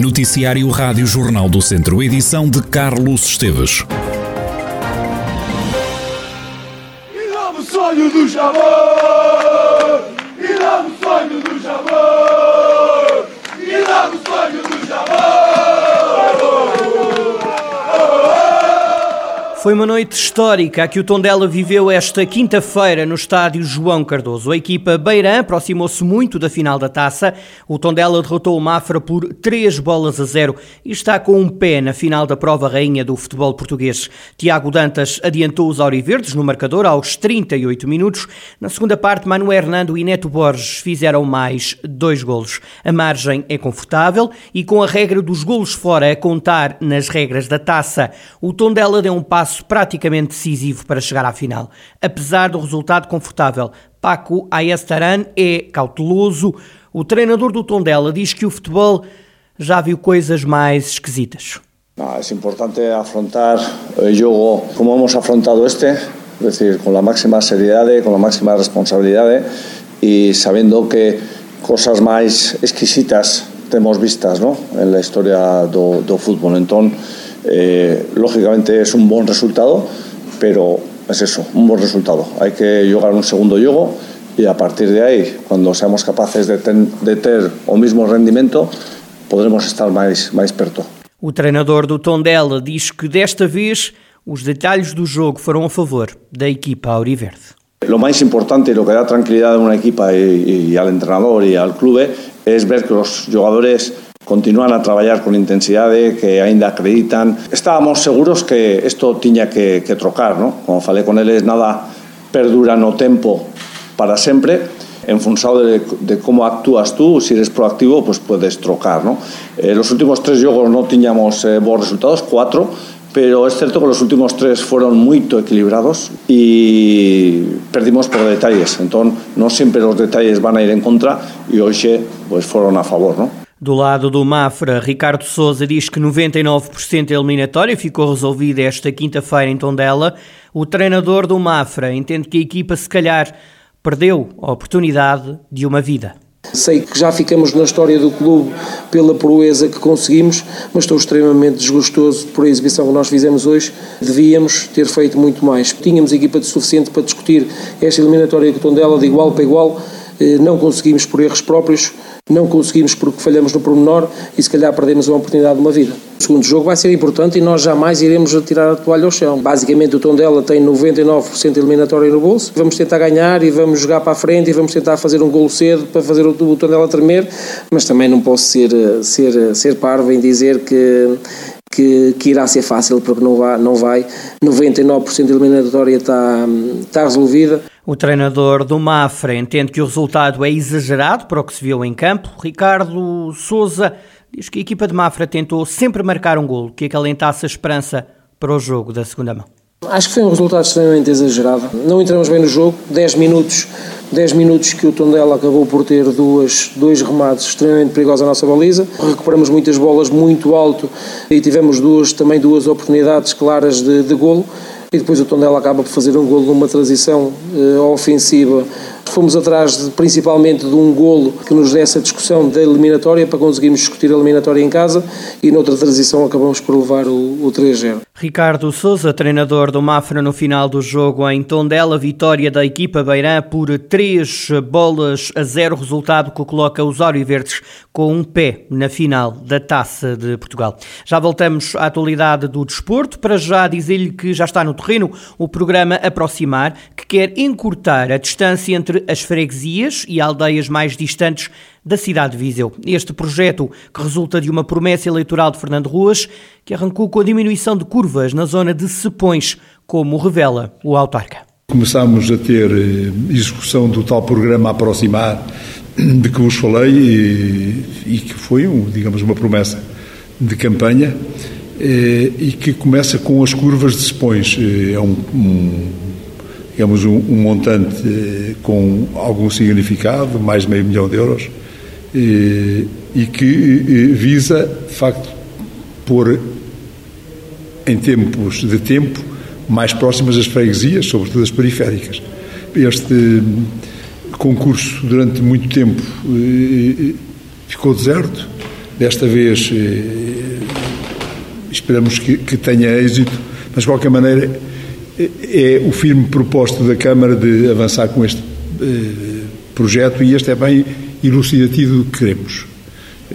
Noticiário Rádio Jornal do Centro, edição de Carlos Esteves. E sonho do! Foi uma noite histórica a que o Tondela viveu esta quinta-feira no estádio João Cardoso. A equipa Beirã aproximou-se muito da final da taça. O Tondela derrotou o Mafra por 3 bolas a 0 e está com um pé na final da prova rainha do futebol português. Tiago Dantas adiantou os auriverdes no marcador aos 38 minutos. Na segunda parte, Manuel Hernando e Neto Borges fizeram mais dois golos. A margem é confortável e com a regra dos golos fora a contar nas regras da taça, o Tondela deu um passo passo praticamente decisivo para chegar à final. Apesar do resultado confortável, Paco Ayestaran é cauteloso. O treinador do Tondela diz que o futebol já viu coisas mais esquisitas. No, es importante afrontar el juego como hemos afrontado este, es decir, con la máxima seriedad, con la máxima responsabilidad y sabiendo que cosas más exquisitas tenemos vistas ¿no? en la historia do fútbol. Entonces, Eh, lógicamente es un buen resultado, pero es eso, un buen resultado. Hay que jugar un segundo juego y a partir de ahí, cuando seamos capaces de, ten, de ter o mismo rendimento, podremos estar mais, mais perto. O treinador do Tondela diz que desta vez os detalhes do jogo foram a favor da equipa auriverde. Lo más importante y lo que da tranquilidad a una equipa y, y al entrenador y al club es ver que los jugadores continúan a traballar con intensidade que aínda acreditan. Estábamos seguros que isto tiña que, que trocar, no? como falei con eles, nada perdura no tempo para sempre, en función de, de como actúas tú, si eres proactivo, pues puedes trocar. ¿no? Eh, los últimos tres jogos no tiñamos eh, bons resultados, cuatro, pero es cierto que los últimos tres fueron muy equilibrados y perdimos por detalles. Entonces, no siempre los detalles van a ir en contra y hoy pues fueron a favor. ¿no? Do lado do Mafra, Ricardo Souza diz que 99% da eliminatória ficou resolvida esta quinta-feira em Tondela. O treinador do Mafra entende que a equipa, se calhar, perdeu a oportunidade de uma vida. Sei que já ficamos na história do clube pela proeza que conseguimos, mas estou extremamente desgostoso por a exibição que nós fizemos hoje. Devíamos ter feito muito mais. Tínhamos equipa de suficiente para discutir esta eliminatória com Tondela de igual para igual. Eh, não conseguimos por erros próprios não conseguimos porque falhamos no pormenor e se calhar perdemos uma oportunidade de uma vida. O segundo jogo vai ser importante e nós jamais iremos tirar a toalha ao chão. Basicamente o Tondela tem 99% eliminatório no bolso. Vamos tentar ganhar e vamos jogar para a frente e vamos tentar fazer um golo cedo para fazer o, o Tondela tremer, mas também não posso ser, ser, ser parvo em dizer que que, que, irá ser fácil, porque não vai, não vai. 99% da eliminatória está, está resolvida. O treinador do Mafra entende que o resultado é exagerado para o que se viu em campo. Ricardo Souza diz que a equipa de Mafra tentou sempre marcar um golo que acalentasse a esperança para o jogo da segunda mão. Acho que foi um resultado extremamente exagerado. Não entramos bem no jogo, 10 minutos, 10 minutos que o Tondela acabou por ter duas, dois remates extremamente perigosos à nossa baliza. Recuperamos muitas bolas muito alto e tivemos duas, também duas oportunidades claras de, de golo. E depois o Tondela acaba por fazer um golo numa transição uh, ofensiva Fomos atrás de, principalmente de um golo que nos desse a discussão da eliminatória para conseguirmos discutir a eliminatória em casa e noutra transição acabamos por levar o, o 3-0. Ricardo Souza, treinador do Mafra no final do jogo em Tondela, vitória da equipa Beirã por 3 bolas a 0, resultado que coloca os Verdes com um pé na final da Taça de Portugal. Já voltamos à atualidade do desporto, para já dizer-lhe que já está no terreno o programa Aproximar, que quer encurtar a distância entre as freguesias e aldeias mais distantes da cidade de Viseu. Este projeto, que resulta de uma promessa eleitoral de Fernando Ruas, que arrancou com a diminuição de curvas na zona de Sepões, como revela o autarca. Começámos a ter eh, execução do tal programa Aproximar, de que vos falei, e, e que foi, um, digamos, uma promessa de campanha, eh, e que começa com as curvas de Sepões. Eh, é um, um digamos, um, um montante eh, com algum significado, mais de meio milhão de euros, e, que e, visa, de facto, pôr em tempos de tempo mais próximas as freguesias, sobretudo as periféricas. Este hum, concurso, durante muito tempo, ficou deserto, Desta vez esperamos que, que tenha êxito, mas de qualquer maneira é o firme propósito da Câmara de avançar com este projeto e este é bem elucidativo do que queremos.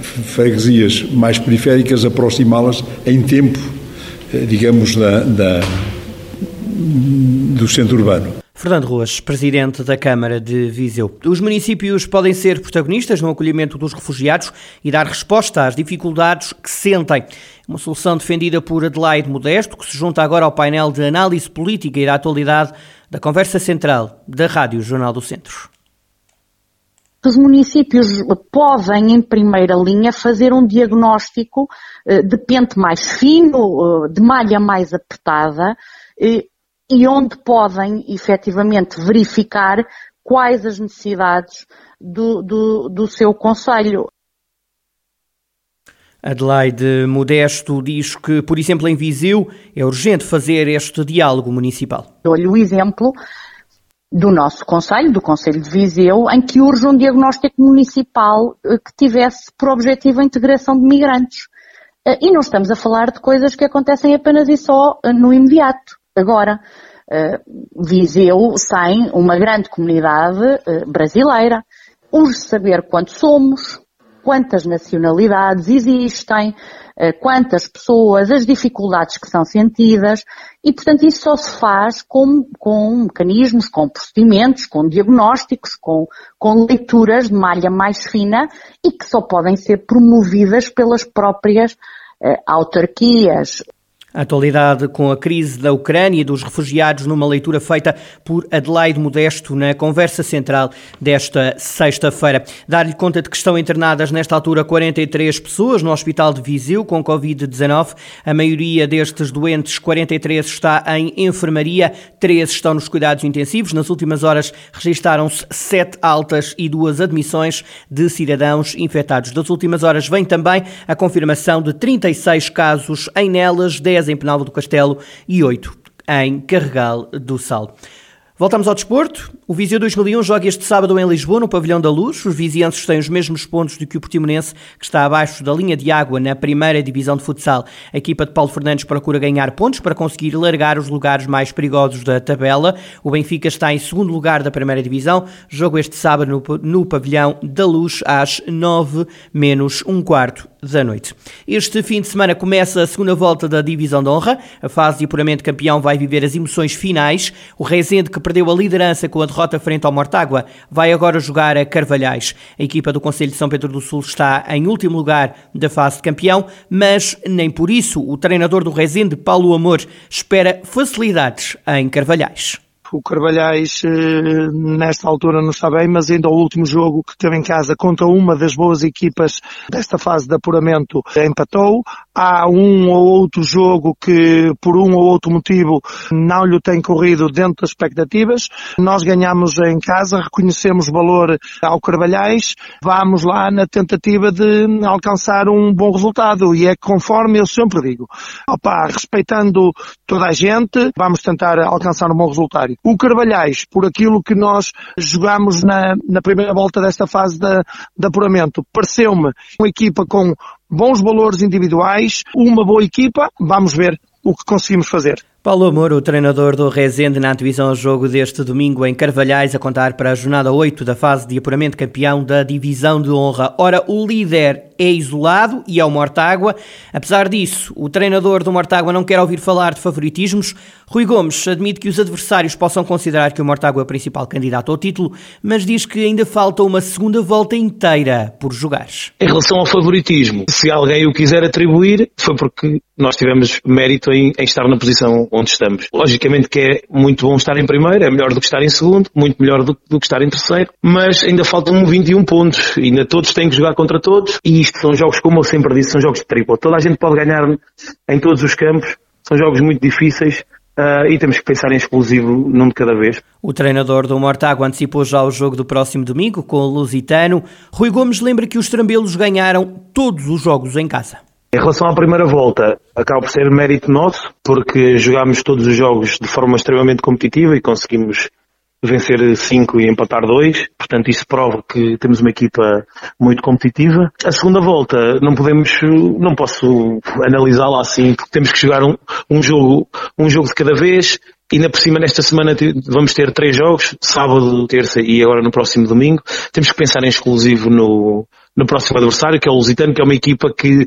Freguesias mais periféricas, aproximá-las em tempo, digamos, da, da, do centro urbano. Fernando Ruas, presidente da Câmara de Viseu. Os municípios podem ser protagonistas no acolhimento dos refugiados e dar resposta às dificuldades que sentem. Uma solução defendida por Adelaide Modesto, que se junta agora ao painel de análise política e da atualidade da Conversa Central da Rádio Jornal do Centro. Os municípios podem, em primeira linha, fazer um diagnóstico eh, de pente mais fino, eh, de malha mais apertada, eh, e onde podem efetivamente verificar quais as necessidades do, do, do seu Conselho. Adelaide Modesto diz que, por exemplo, em Viseu é urgente fazer este diálogo municipal. Dou-lhe o exemplo do nosso Conselho, do Conselho de Viseu, em que urge um diagnóstico municipal eh, que tivesse por objetivo a integração de migrantes. Eh, e não estamos a falar de coisas que acontecem apenas e só eh, no imediato. Agora, Viseu sem uma grande comunidade brasileira. Urge saber quantos somos, quantas nacionalidades existem, uh, quantas pessoas, as dificuldades que são sentidas e, portanto, isso só se faz com, com mecanismos, com procedimentos, com diagnósticos, com, com leituras de malha mais fina e que só podem ser promovidas pelas próprias autarquias, a atualidade com a crise da Ucrânia e dos refugiados numa leitura feita por Adelaide Modesto na conversa central desta sexta-feira. Dar-lhe conta de que estão internadas nesta altura 43 pessoas no Hospital de Viseu com Covid-19. A maioria destes doentes, 43, está em enfermaria, 3 estão nos cuidados intensivos. Nas últimas horas registaram-se 7 altas e 2 admissões de cidadãos infectados. Das últimas horas vem também a confirmação de 36 casos em Nelas, 10 10 em Penalva do Castelo e 8 em Carregal do Sal. Voltamos ao desporto. O Viseu 2001 joga este sábado em Lisboa, no Pavilhão da Luz. Os vizienses têm os mesmos pontos do que o Portimonense, que está abaixo da linha de água na primeira divisão de futsal. A equipa de Paulo Fernandes procura ganhar pontos para conseguir largar os lugares mais perigosos da tabela. O Benfica está em segundo lugar da primeira divisão. Jogo este sábado no, Pavilhão da Luz às 9 menos um quarto da noite. Este fim de semana começa a segunda volta da Divisão de Honra. A fase de apuramento campeão vai viver as emoções finais. O Rezende, que perdeu a liderança com a derrota frente ao Mortágua, vai agora jogar a Carvalhais. A equipa do Conselho de São Pedro do Sul está em último lugar da fase de campeão, mas nem por isso o treinador do Rezende, Paulo Amor, espera facilidades em Carvalhais. O Carvalhais, eh, nesta altura, não está bem, mas ainda o último jogo que teve em casa contra uma das boas equipas desta fase de apuramento empatou. Há um ou outro jogo que, por um ou outro motivo, não lhe tem corrido dentro das expectativas. Nós ganhamos em casa, reconhecemos valor ao Carvalhais, vamos lá na tentativa de alcançar um bom resultado. E é conforme eu sempre digo. Opa, respeitando toda a gente, vamos tentar alcançar um bom resultado. O Carvalhais, por aquilo que nós jogamos na, na primeira volta desta fase de, de apuramento, pareceu-me uma equipa com bons valores individuais, uma boa equipa, vamos ver o que conseguimos fazer. Paulo Amor, o treinador do Rezende na antevisão ao jogo deste domingo em Carvalhais, a contar para a jornada 8 da fase de apuramento campeão da Divisão de Honra. Ora, o líder é isolado e é o Mortágua. Apesar disso, o treinador do Mortágua não quer ouvir falar de favoritismos. Rui Gomes admite que os adversários possam considerar que o Mortágua é o principal candidato ao título, mas diz que ainda falta uma segunda volta inteira por jogar. Em relação ao favoritismo, se alguém o quiser atribuir, foi porque nós tivemos mérito em, em estar na posição onde estamos. Logicamente que é muito bom estar em primeiro, é melhor do que estar em segundo, muito melhor do, do que estar em terceiro, mas ainda faltam 21 pontos, ainda todos têm que jogar contra todos, e isto são jogos, como eu sempre disse, são jogos de triplo. Toda a gente pode ganhar em todos os campos, são jogos muito difíceis, Uh, e temos que pensar em exclusivo num de cada vez. O treinador do Mortágua antecipou já o jogo do próximo domingo com o Lusitano. Rui Gomes lembra que os trambelos ganharam todos os jogos em casa. Em relação à primeira volta, acaba por ser mérito nosso, porque jogámos todos os jogos de forma extremamente competitiva e conseguimos vencer 5 e empatar 2, portanto isso prova que temos uma equipa muito competitiva. A segunda volta não podemos, não posso analisá-la assim, porque temos que jogar um, um jogo, um jogo de cada vez, Ainda por cima, nesta semana vamos ter três jogos, sábado, terça e agora no próximo domingo. Temos que pensar em exclusivo no, no próximo adversário, que é o Lusitano, que é uma equipa que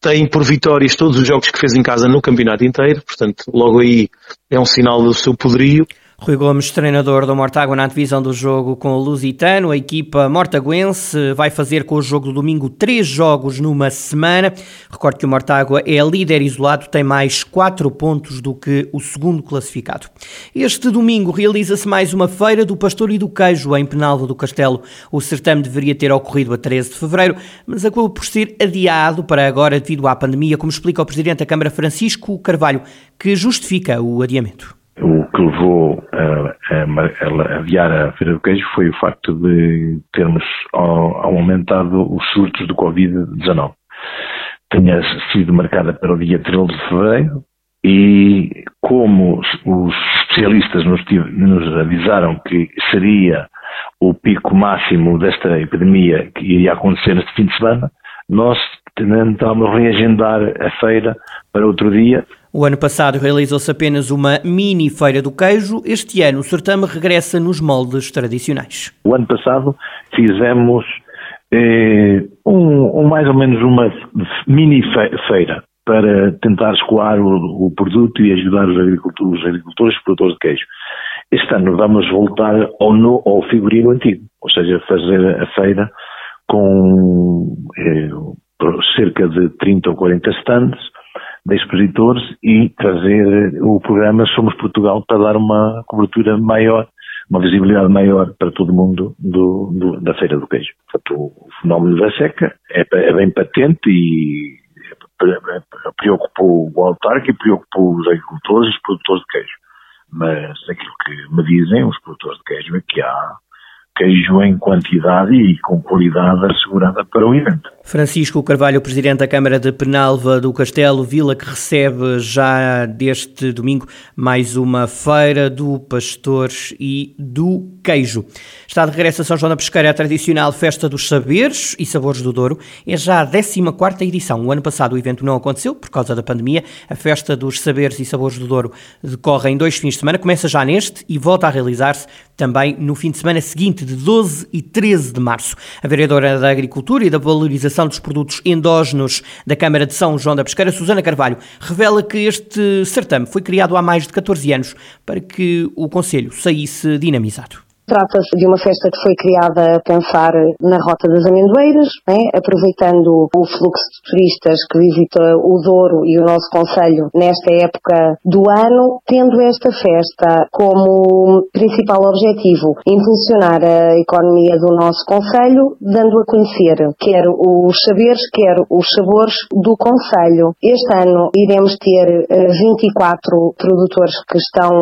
tem por vitórias todos os jogos que fez em casa no campeonato inteiro. Portanto, logo aí é um sinal do seu poderio. Rui Gomes, treinador do Mortágua na divisão do jogo com o Lusitano. A equipa mortaguense vai fazer com o jogo do domingo três jogos numa semana. Recordo que o Mortágua é líder isolado, tem mais quatro pontos do que o segundo classificado. Este domingo realiza-se mais uma feira do pastor e do queijo em Penalva do Castelo. O certame deveria ter ocorrido a 13 de fevereiro, mas acabou por ser adiado para agora devido à pandemia, como explica o presidente da Câmara Francisco Carvalho, que justifica o adiamento. O que levou a, a, a a Feira do Queijo foi o facto de termos aumentado os surtos do Covid-19. Tinha sido marcada para o dia 13 de fevereiro e como os especialistas nos, nos avisaram que seria o pico máximo desta epidemia que iria acontecer neste fim de semana, nós tentámos reagendar a feira para outro dia o ano passado realizou-se apenas uma mini feira do queijo. Este ano o certame regressa nos moldes tradicionais. O ano passado fizemos eh, um, um, mais ou menos uma mini feira para tentar escoar o, o produto e ajudar os agricultores, os agricultores produtores de queijo. Este ano vamos voltar ao, no, ao figurino antigo, ou seja, fazer a feira com eh, cerca de 30 ou 40 stands, de expositores e trazer o programa Somos Portugal para dar uma cobertura maior, uma visibilidade maior para todo mundo do, do, da Feira do Queijo. Portanto, o fenómeno da seca é, é bem patente e preocupou o autarca e preocupou os agricultores e os produtores de queijo. Mas aquilo que me dizem os produtores de queijo é que há queijo em quantidade e com qualidade assegurada para o evento. Francisco Carvalho, Presidente da Câmara de Penalva do Castelo Vila, que recebe já deste domingo mais uma feira do pastor e do queijo. Está de regresso a São João da Pesqueira, a tradicional Festa dos Saberes e Sabores do Douro. É já a 14ª edição. O ano passado o evento não aconteceu por causa da pandemia. A Festa dos Saberes e Sabores do Douro decorre em dois fins de semana. Começa já neste e volta a realizar-se também no fim de semana seguinte, de 12 e 13 de março. A vereadora da Agricultura e da Valorização dos Produtos Endógenos da Câmara de São João da Pesqueira, Susana Carvalho, revela que este certame foi criado há mais de 14 anos para que o Conselho saísse dinamizado. Trata-se de uma festa que foi criada a pensar na Rota das Amendoeiras, né? aproveitando o fluxo de turistas que visita o Douro e o nosso Conselho nesta época do ano, tendo esta festa como principal objetivo impulsionar a economia do nosso Conselho, dando a conhecer quer os saberes, quer os sabores do Conselho. Este ano iremos ter 24 eh, produtores que estão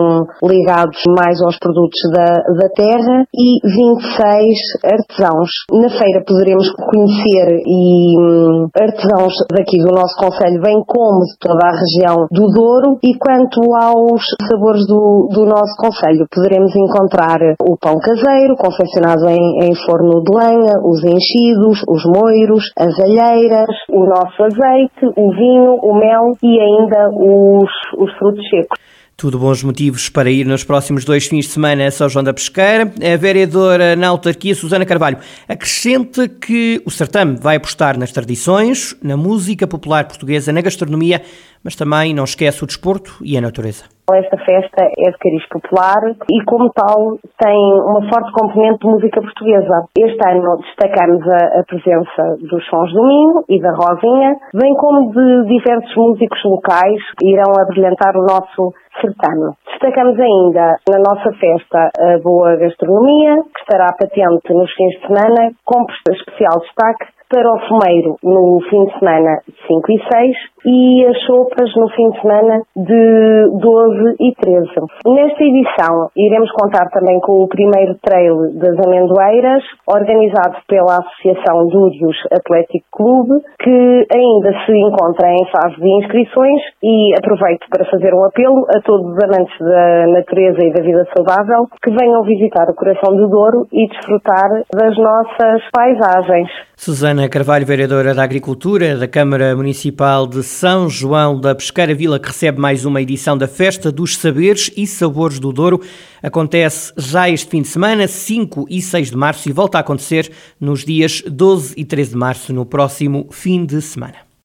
ligados mais aos produtos da, da terra terra e 26 artesãos. Na feira poderemos conhecer e hum, artesãos daqui do nosso Conselho, bem como de toda a região do Douro. E quanto aos sabores do, do nosso Conselho, poderemos encontrar o pão caseiro, confeccionado em, em forno de lenha, os enchidos, os moiros, as alheiras, o nosso azeite, o vinho, o mel e ainda os, os frutos secos. Tudo bons motivos para ir nos próximos dois fins de semana a São João da Pesqueira. A vereadora na autarquia, Susana Carvalho, acrescenta que o certame vai apostar nas tradições, na música popular portuguesa, na gastronomia, mas também não esquece o desporto e a natureza. Esta festa é de cariz popular e, como tal, tem uma forte componente de música portuguesa. Este ano destacamos a, a presença dos Sons do Minho e da Rosinha, bem como de diversos músicos locais que irão abrilhantar o nosso certame. Destacamos ainda na nossa festa a boa gastronomia, que estará patente nos fins de semana, com especial destaque para o fumeiro no fim de semana 5 e 6 e as sopas no fim de semana de 12 e 13. Nesta edição iremos contar também com o primeiro trail das amendoeiras, organizado pela Associação Dúrios Atlético Clube, que ainda se encontra em fase de inscrições e aproveito para fazer um apelo a todos os amantes da natureza e da vida saudável que venham visitar o Coração do Douro e desfrutar das nossas paisagens. Susana Carvalho, vereadora da Agricultura da Câmara Municipal de São João da Pesqueira Vila, que recebe mais uma edição da Festa dos Saberes e Sabores do Douro. Acontece já este fim de semana, 5 e 6 de março, e volta a acontecer nos dias 12 e 13 de março, no próximo fim de semana.